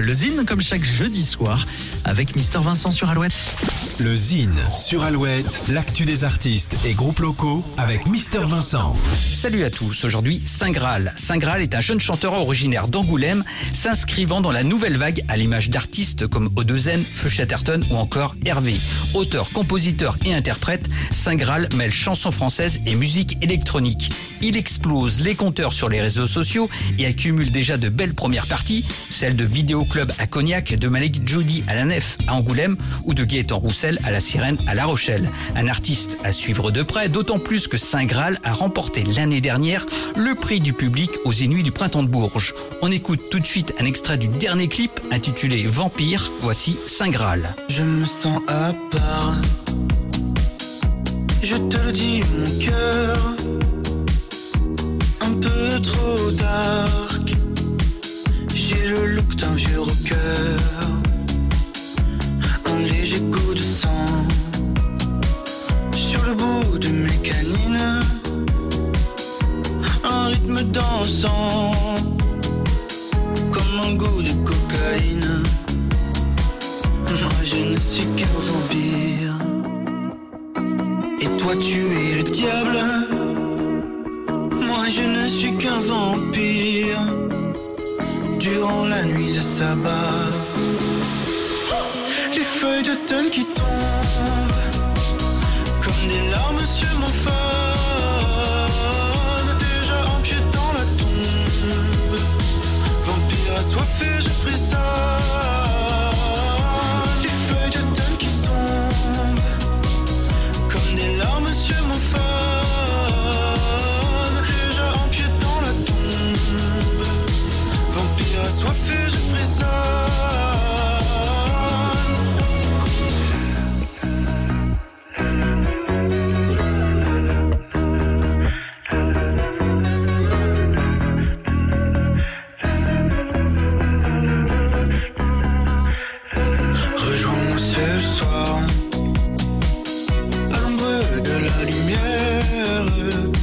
le Zine, comme chaque jeudi soir, avec Mister Vincent sur Alouette. Le Zine sur Alouette, l'actu des artistes et groupes locaux avec Mister Vincent. Salut à tous, aujourd'hui Saint Graal. Saint Graal est un jeune chanteur originaire d'Angoulême, s'inscrivant dans la nouvelle vague à l'image d'artistes comme Odezen, Feu Chatterton ou encore Hervé. Auteur, compositeur et interprète, Saint Graal mêle chansons françaises et musique électronique. Il explose les compteurs sur les réseaux sociaux et accumule déjà de belles premières parties, celles de Vidéo Club à Cognac, de Malik Judy à la Nef à Angoulême ou de Gaëtan Roussel à la Sirène à La Rochelle. Un artiste à suivre de près, d'autant plus que Saint Graal a remporté l'année dernière le prix du public aux Inuits du Printemps de Bourges. On écoute tout de suite un extrait du dernier clip intitulé Vampire. Voici Saint Graal. Je me sens à Je te le dis, mon cœur. Un peu trop dark. J'ai le look d'un vieux rocker. Un léger coup de sang. Sur le bout de mes canines. Un rythme dansant. Suis qu'un vampire. Et toi tu es le diable. Moi je ne suis qu'un vampire. Durant la nuit de sabbat. Les feuilles d'automne qui tombent. Comme des larmes sur mon phone. Déjà en dans la tombe. Vampire assoiffé, je frissonne. Assoiffé, je frissonne Rejoins-moi ce soir à de la lumière.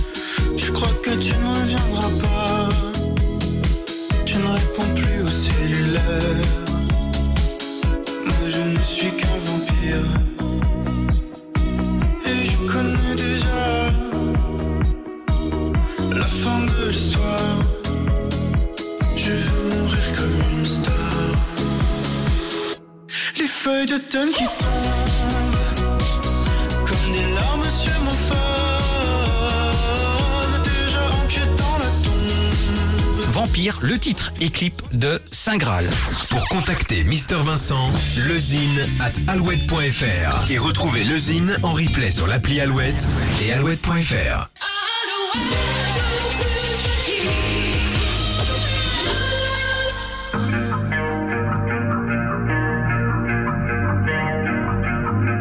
Je veux mourir comme une star. Les feuilles d'automne qui tombent Comme des larmes sur mon phone Déjà en pied dans la tombe Vampire, le titre et clip de Saint Graal. Pour contacter Mister Vincent, lezine at alouette.fr et retrouver le Zine en replay sur l'appli Alouette et alouette.fr.